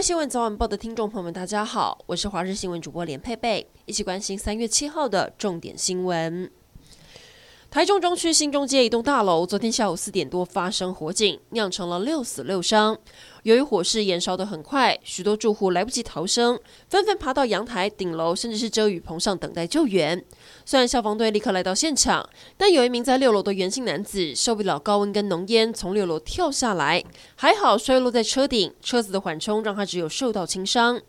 新闻早晚报的听众朋友们，大家好，我是华视新闻主播连佩佩，一起关心三月七号的重点新闻。台中中区新中街一栋大楼昨天下午四点多发生火警，酿成了六死六伤。由于火势延烧得很快，许多住户来不及逃生，纷纷爬到阳台、顶楼，甚至是遮雨棚上等待救援。虽然消防队立刻来到现场，但有一名在六楼的袁姓男子受不了高温跟浓烟，从六楼跳下来，还好摔落在车顶，车子的缓冲让他只有受到轻伤。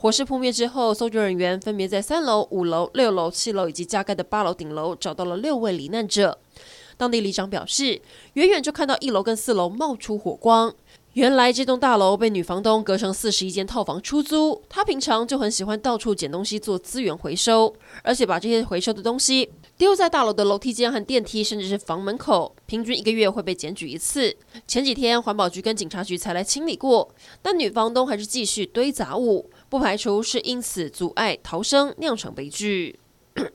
火势扑灭之后，搜救人员分别在三楼、五楼、六楼、七楼以及加盖的八楼顶楼找到了六位罹难者。当地里长表示，远远就看到一楼跟四楼冒出火光。原来这栋大楼被女房东隔成四十一间套房出租，她平常就很喜欢到处捡东西做资源回收，而且把这些回收的东西丢在大楼的楼梯间和电梯，甚至是房门口，平均一个月会被检举一次。前几天环保局跟警察局才来清理过，但女房东还是继续堆杂物。不排除是因此阻碍逃生，酿成悲剧。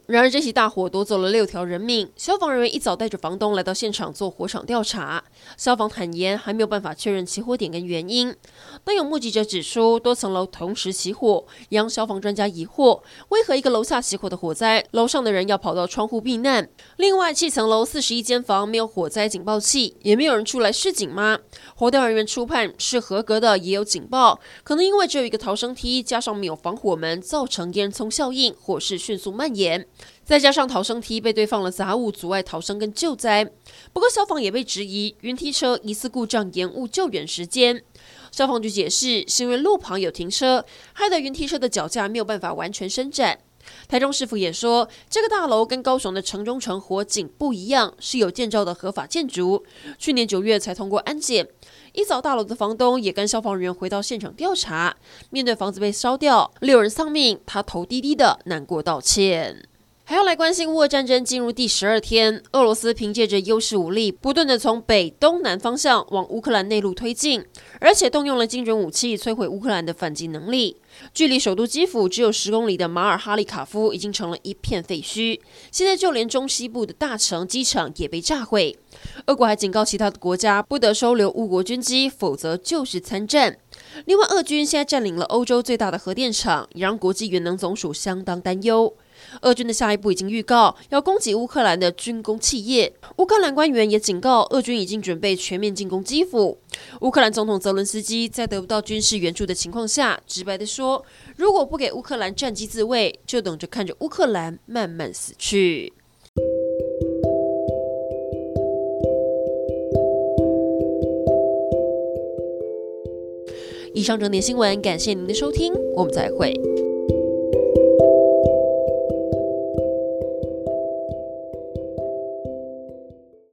然而，这起大火夺走了六条人命。消防人员一早带着房东来到现场做火场调查。消防坦言还没有办法确认起火点跟原因。但有目击者指出，多层楼同时起火，让消防专家疑惑：为何一个楼下起火的火灾，楼上的人要跑到窗户避难？另外，七层楼四十一间房没有火灾警报器，也没有人出来示警吗？火调人员初判是合格的，也有警报，可能因为只有一个逃生梯，加上没有防火门，造成烟囱效应，火势迅速蔓延。再加上逃生梯被堆放了杂物，阻碍逃生跟救灾。不过消防也被质疑，云梯车疑似故障延误救援时间。消防局解释，是因为路旁有停车，害得云梯车的脚架没有办法完全伸展。台中市府也说，这个大楼跟高雄的城中城火警不一样，是有建造的合法建筑，去年九月才通过安检。一早，大楼的房东也跟消防人员回到现场调查。面对房子被烧掉，六人丧命，他头低低的难过道歉。还要来关心乌俄战争进入第十二天，俄罗斯凭借着优势武力，不断的从北、东南方向往乌克兰内陆推进，而且动用了精准武器摧毁乌克兰的反击能力。距离首都基辅只有十公里的马尔哈利卡夫已经成了一片废墟，现在就连中西部的大城机场也被炸毁。俄国还警告其他的国家不得收留乌国军机，否则就是参战。另外，俄军现在占领了欧洲最大的核电厂，也让国际原能总署相当担忧。俄军的下一步已经预告要攻击乌克兰的军工企业。乌克兰官员也警告，俄军已经准备全面进攻基辅。乌克兰总统泽伦斯基在得不到军事援助的情况下，直白地说：“如果不给乌克兰战机自卫，就等着看着乌克兰慢慢死去。”以上整点新闻，感谢您的收听，我们再会。